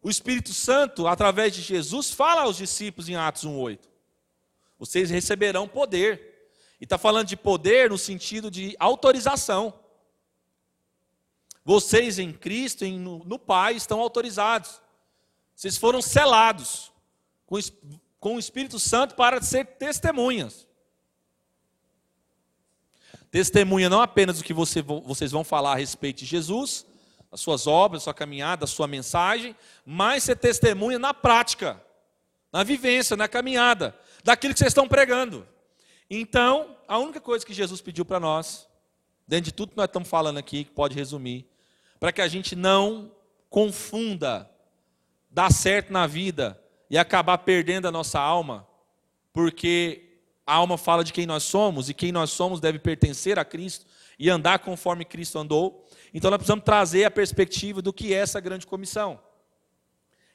o Espírito Santo, através de Jesus, fala aos discípulos em Atos 1,8 vocês receberão poder. E está falando de poder no sentido de autorização. Vocês em Cristo, em, no, no Pai, estão autorizados. Vocês foram selados com, com o Espírito Santo para ser testemunhas. Testemunha não apenas do que você, vocês vão falar a respeito de Jesus, as suas obras, a sua caminhada, a sua mensagem, mas ser testemunha na prática, na vivência, na caminhada daquilo que vocês estão pregando. Então, a única coisa que Jesus pediu para nós, dentro de tudo que nós estamos falando aqui, que pode resumir, para que a gente não confunda dar certo na vida e acabar perdendo a nossa alma, porque a alma fala de quem nós somos e quem nós somos deve pertencer a Cristo e andar conforme Cristo andou. Então nós precisamos trazer a perspectiva do que é essa grande comissão.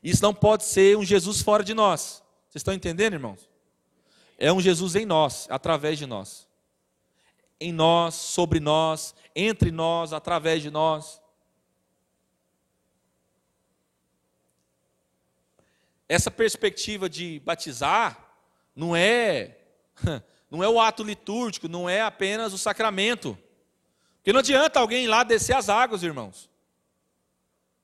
Isso não pode ser um Jesus fora de nós. Vocês estão entendendo, irmãos? É um Jesus em nós, através de nós. Em nós, sobre nós, entre nós, através de nós. Essa perspectiva de batizar não é não é o ato litúrgico, não é apenas o sacramento. Porque não adianta alguém ir lá descer as águas, irmãos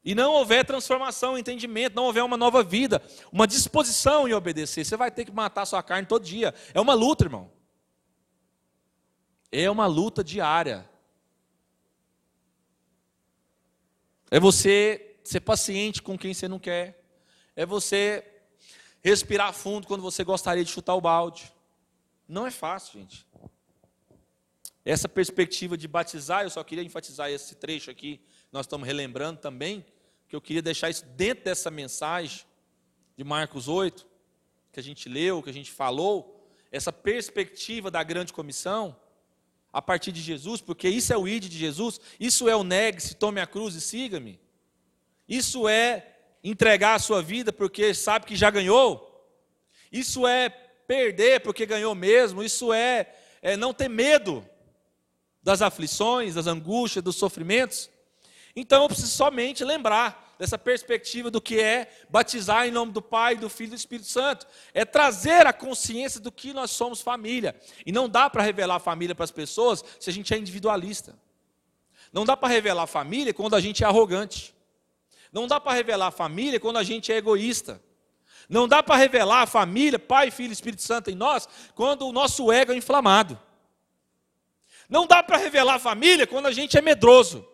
e não houver transformação, entendimento, não houver uma nova vida, uma disposição em obedecer, você vai ter que matar sua carne todo dia. É uma luta, irmão. É uma luta diária. É você ser paciente com quem você não quer. É você respirar fundo quando você gostaria de chutar o balde. Não é fácil, gente. Essa perspectiva de batizar, eu só queria enfatizar esse trecho aqui, nós estamos relembrando também, que eu queria deixar isso dentro dessa mensagem de Marcos 8, que a gente leu, que a gente falou, essa perspectiva da grande comissão, a partir de Jesus, porque isso é o id de Jesus, isso é o negue-se, tome a cruz e siga-me. Isso é entregar a sua vida porque sabe que já ganhou. Isso é perder porque ganhou mesmo. Isso é, é não ter medo das aflições, das angústias, dos sofrimentos. Então eu preciso somente lembrar dessa perspectiva do que é batizar em nome do Pai, do Filho e do Espírito Santo. É trazer a consciência do que nós somos família. E não dá para revelar a família para as pessoas se a gente é individualista. Não dá para revelar a família quando a gente é arrogante. Não dá para revelar a família quando a gente é egoísta. Não dá para revelar a família, Pai, Filho e Espírito Santo em nós, quando o nosso ego é inflamado. Não dá para revelar a família quando a gente é medroso.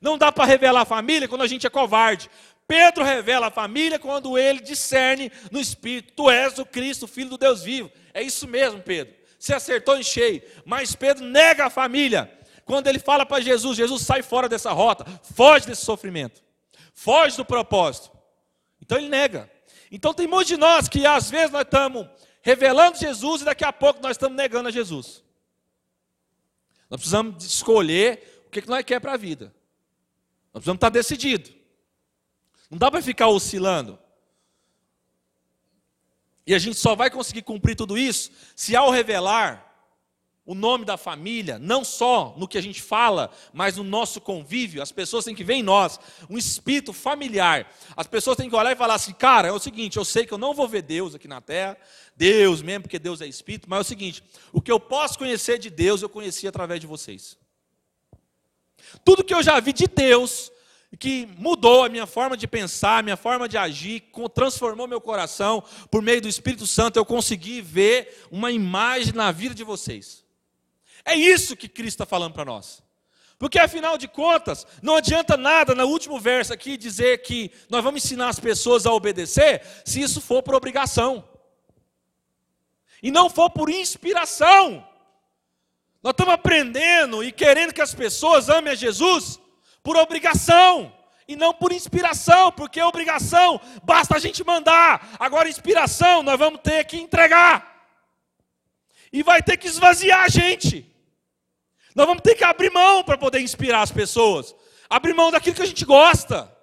Não dá para revelar a família quando a gente é covarde. Pedro revela a família quando ele discerne no Espírito: Tu és o Cristo, Filho do Deus vivo. É isso mesmo, Pedro. Você acertou em cheio. Mas Pedro nega a família. Quando ele fala para Jesus: Jesus, sai fora dessa rota, foge desse sofrimento, foge do propósito. Então ele nega. Então tem muitos de nós que às vezes nós estamos revelando Jesus e daqui a pouco nós estamos negando a Jesus. Nós precisamos escolher o que nós quer para a vida. Nós precisamos estar decidido. Não dá para ficar oscilando. E a gente só vai conseguir cumprir tudo isso se ao revelar o nome da família, não só no que a gente fala, mas no nosso convívio. As pessoas têm que ver em nós um espírito familiar. As pessoas têm que olhar e falar assim: cara, é o seguinte, eu sei que eu não vou ver Deus aqui na terra, Deus mesmo, porque Deus é espírito, mas é o seguinte: o que eu posso conhecer de Deus, eu conheci através de vocês. Tudo que eu já vi de Deus, que mudou a minha forma de pensar, a minha forma de agir, transformou meu coração, por meio do Espírito Santo, eu consegui ver uma imagem na vida de vocês. É isso que Cristo está falando para nós. Porque afinal de contas, não adianta nada no último verso aqui dizer que nós vamos ensinar as pessoas a obedecer, se isso for por obrigação. E não for por inspiração. Nós estamos aprendendo e querendo que as pessoas amem a Jesus por obrigação e não por inspiração, porque obrigação basta a gente mandar, agora inspiração nós vamos ter que entregar. E vai ter que esvaziar a gente. Nós vamos ter que abrir mão para poder inspirar as pessoas. Abrir mão daquilo que a gente gosta.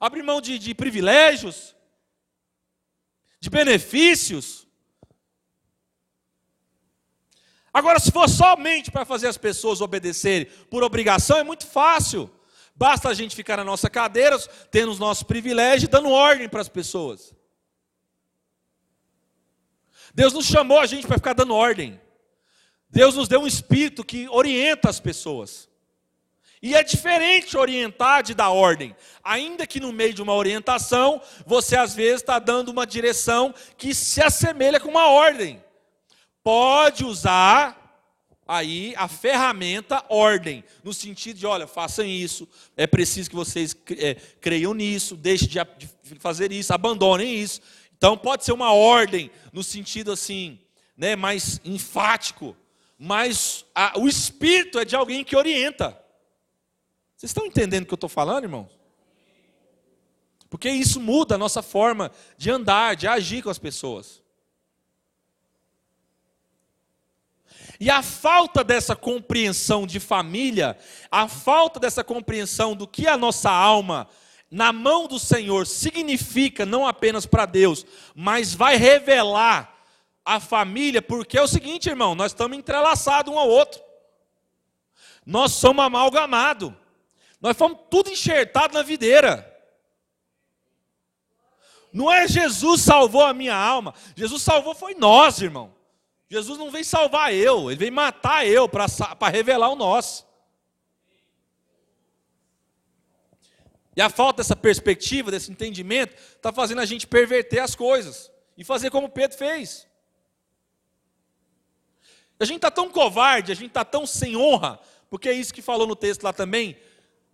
Abrir mão de, de privilégios, de benefícios. Agora, se for somente para fazer as pessoas obedecerem por obrigação, é muito fácil. Basta a gente ficar na nossa cadeira, tendo os nossos privilégios, dando ordem para as pessoas. Deus nos chamou a gente para ficar dando ordem. Deus nos deu um espírito que orienta as pessoas. E é diferente orientar de dar ordem. Ainda que no meio de uma orientação, você às vezes está dando uma direção que se assemelha com uma ordem. Pode usar aí a ferramenta ordem, no sentido de, olha, façam isso, é preciso que vocês é, creiam nisso, deixem de fazer isso, abandonem isso. Então pode ser uma ordem no sentido assim, né, mais enfático mas a, o espírito é de alguém que orienta. Vocês estão entendendo o que eu estou falando, irmãos? Porque isso muda a nossa forma de andar, de agir com as pessoas. E a falta dessa compreensão de família, a falta dessa compreensão do que a nossa alma na mão do Senhor significa não apenas para Deus, mas vai revelar a família, porque é o seguinte, irmão, nós estamos entrelaçados um ao outro. Nós somos amalgamados. Nós fomos tudo enxertado na videira. Não é Jesus salvou a minha alma. Jesus salvou foi nós, irmão. Jesus não veio salvar eu, ele veio matar eu para revelar o nosso. E a falta dessa perspectiva, desse entendimento, está fazendo a gente perverter as coisas e fazer como Pedro fez. A gente está tão covarde, a gente está tão sem honra, porque é isso que falou no texto lá também.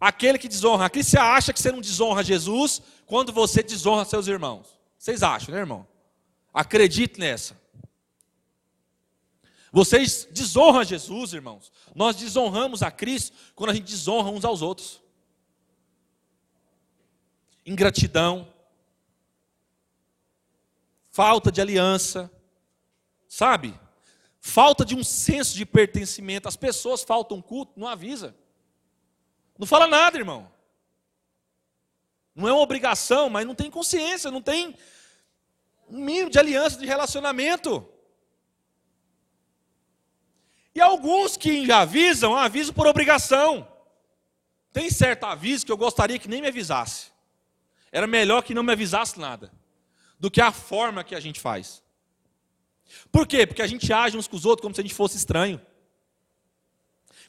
Aquele que desonra. Aqui você acha que você não desonra Jesus quando você desonra seus irmãos. Vocês acham, né, irmão? Acredite nessa. Vocês desonram Jesus, irmãos. Nós desonramos a Cristo quando a gente desonra uns aos outros. Ingratidão, falta de aliança, sabe? falta de um senso de pertencimento. As pessoas faltam culto, não avisa. Não fala nada, irmão. Não é uma obrigação, mas não tem consciência, não tem um mínimo de aliança, de relacionamento. E alguns que avisam, avisam por obrigação. Tem certo aviso que eu gostaria que nem me avisasse. Era melhor que não me avisasse nada, do que a forma que a gente faz. Por quê? Porque a gente age uns com os outros como se a gente fosse estranho.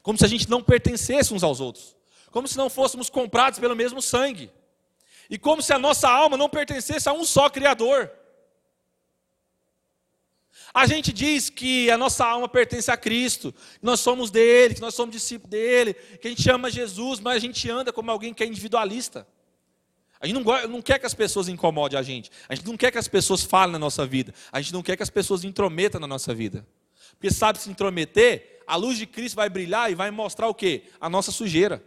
Como se a gente não pertencesse uns aos outros. Como se não fôssemos comprados pelo mesmo sangue. E como se a nossa alma não pertencesse a um só Criador. A gente diz que a nossa alma pertence a Cristo, nós somos dele, que nós somos discípulos dele, que a gente ama Jesus, mas a gente anda como alguém que é individualista. A gente não, não quer que as pessoas incomodem a gente, a gente não quer que as pessoas falem na nossa vida, a gente não quer que as pessoas intrometam na nossa vida. Porque sabe se intrometer, a luz de Cristo vai brilhar e vai mostrar o quê? A nossa sujeira.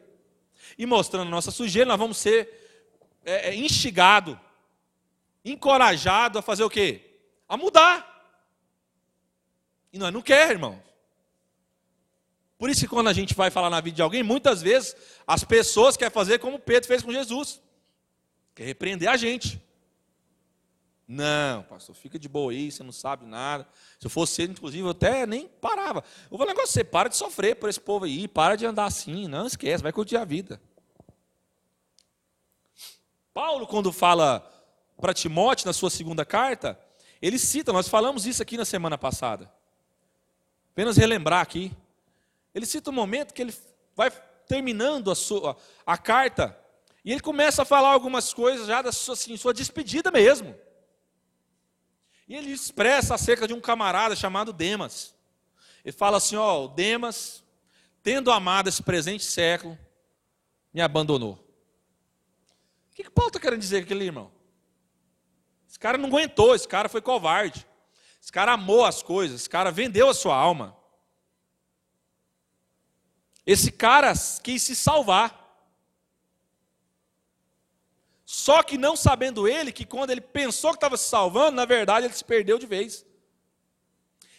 E mostrando a nossa sujeira, nós vamos ser é, é, instigado, encorajado a fazer o quê? A mudar. E nós não quer, irmão. Por isso que quando a gente vai falar na vida de alguém, muitas vezes as pessoas querem fazer como Pedro fez com Jesus. Quer repreender a gente. Não, pastor, fica de boa aí, você não sabe nada. Se eu fosse ele, inclusive, eu até nem parava. Eu vou negócio, você para de sofrer por esse povo aí, para de andar assim, não esquece, vai curtir a vida. Paulo, quando fala para Timóteo na sua segunda carta, ele cita, nós falamos isso aqui na semana passada. Apenas relembrar aqui. Ele cita um momento que ele vai terminando a, sua, a carta e ele começa a falar algumas coisas já da sua, assim, sua despedida mesmo. E ele expressa acerca de um camarada chamado Demas. Ele fala assim: Ó, Demas, tendo amado esse presente século, me abandonou. O que, que Paulo está querendo dizer aqui, irmão? Esse cara não aguentou, esse cara foi covarde. Esse cara amou as coisas, esse cara vendeu a sua alma. Esse cara quis se salvar. Só que não sabendo ele que quando ele pensou que estava se salvando, na verdade ele se perdeu de vez.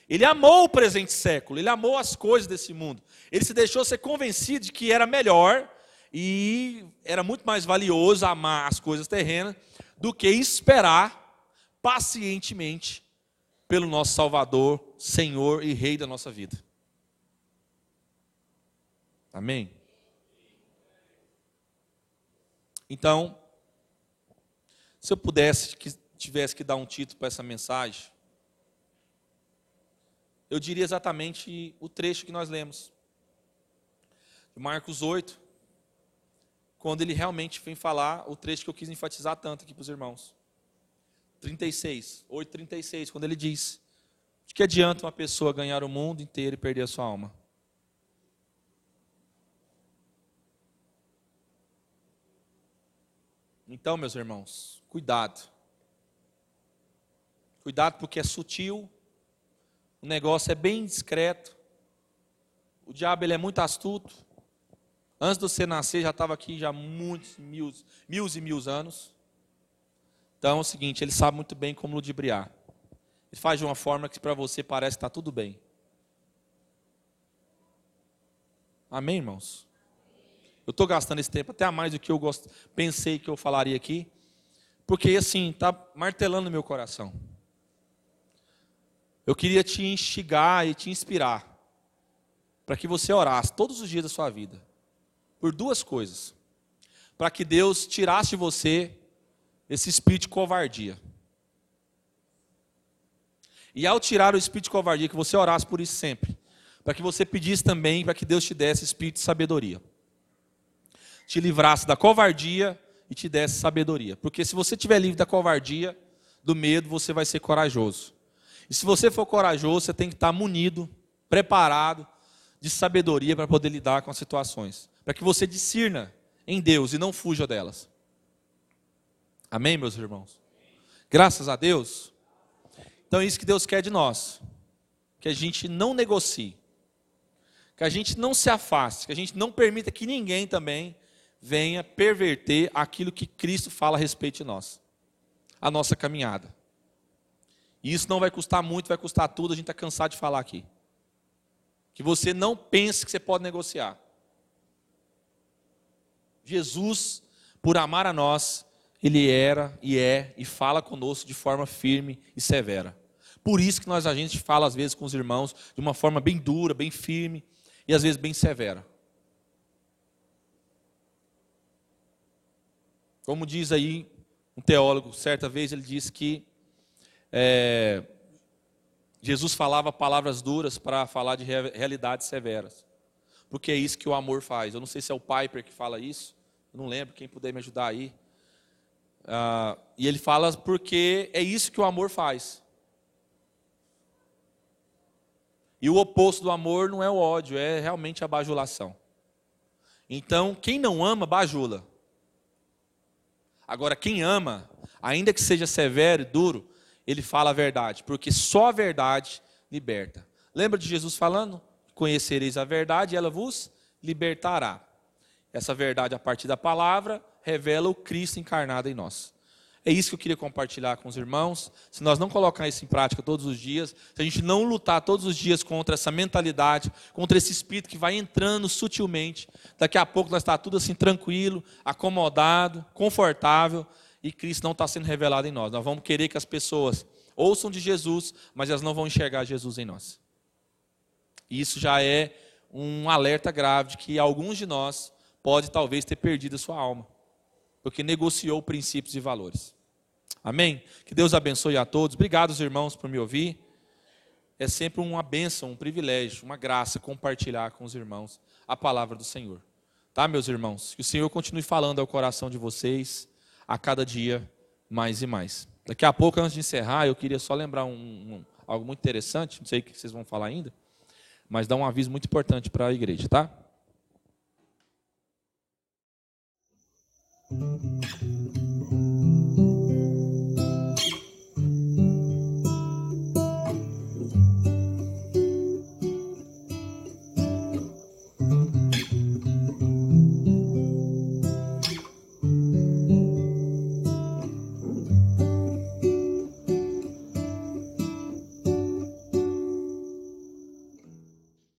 Ele amou o presente século, ele amou as coisas desse mundo. Ele se deixou ser convencido de que era melhor e era muito mais valioso amar as coisas terrenas do que esperar pacientemente pelo nosso Salvador, Senhor e Rei da nossa vida. Amém? Então, se eu pudesse, que tivesse que dar um título para essa mensagem, eu diria exatamente o trecho que nós lemos. De Marcos 8, quando ele realmente vem falar o trecho que eu quis enfatizar tanto aqui para os irmãos. 36, 8, 36, quando ele diz: De que adianta uma pessoa ganhar o mundo inteiro e perder a sua alma? Então, meus irmãos, Cuidado. Cuidado porque é sutil, o negócio é bem discreto. O diabo ele é muito astuto. Antes de você nascer, já estava aqui já muitos, mil, mil e mil anos. Então é o seguinte, ele sabe muito bem como ludibriar. Ele faz de uma forma que para você parece que está tudo bem. Amém, irmãos? Eu estou gastando esse tempo até a mais do que eu gost... pensei que eu falaria aqui porque assim, está martelando meu coração. Eu queria te instigar e te inspirar para que você orasse todos os dias da sua vida por duas coisas: para que Deus tirasse de você esse espírito de covardia. E ao tirar o espírito de covardia, que você orasse por isso sempre, para que você pedisse também para que Deus te desse espírito de sabedoria, te livrasse da covardia e te desse sabedoria. Porque se você estiver livre da covardia, do medo, você vai ser corajoso. E se você for corajoso, você tem que estar munido, preparado de sabedoria para poder lidar com as situações. Para que você discirna em Deus e não fuja delas. Amém, meus irmãos? Graças a Deus. Então é isso que Deus quer de nós. Que a gente não negocie. Que a gente não se afaste. Que a gente não permita que ninguém também venha perverter aquilo que Cristo fala a respeito de nós, a nossa caminhada. E isso não vai custar muito, vai custar tudo, a gente está cansado de falar aqui. Que você não pense que você pode negociar. Jesus, por amar a nós, ele era e é e fala conosco de forma firme e severa. Por isso que nós a gente fala às vezes com os irmãos de uma forma bem dura, bem firme e às vezes bem severa. Como diz aí um teólogo, certa vez ele disse que é, Jesus falava palavras duras para falar de realidades severas. Porque é isso que o amor faz. Eu não sei se é o Piper que fala isso, não lembro, quem puder me ajudar aí. Ah, e ele fala porque é isso que o amor faz. E o oposto do amor não é o ódio, é realmente a bajulação. Então, quem não ama, bajula. Agora, quem ama, ainda que seja severo e duro, ele fala a verdade, porque só a verdade liberta. Lembra de Jesus falando? Conhecereis a verdade e ela vos libertará. Essa verdade, a partir da palavra, revela o Cristo encarnado em nós. É isso que eu queria compartilhar com os irmãos. Se nós não colocar isso em prática todos os dias, se a gente não lutar todos os dias contra essa mentalidade, contra esse espírito que vai entrando sutilmente, daqui a pouco nós está tudo assim tranquilo, acomodado, confortável, e Cristo não está sendo revelado em nós. Nós vamos querer que as pessoas ouçam de Jesus, mas elas não vão enxergar Jesus em nós. E isso já é um alerta grave de que alguns de nós pode talvez ter perdido a sua alma porque negociou princípios e valores. Amém? Que Deus abençoe a todos. Obrigado, irmãos, por me ouvir. É sempre uma bênção, um privilégio, uma graça compartilhar com os irmãos a palavra do Senhor. Tá, meus irmãos? Que o Senhor continue falando ao coração de vocês a cada dia mais e mais. Daqui a pouco, antes de encerrar, eu queria só lembrar um, um, algo muito interessante, não sei o que vocês vão falar ainda, mas dá um aviso muito importante para a igreja, tá? Música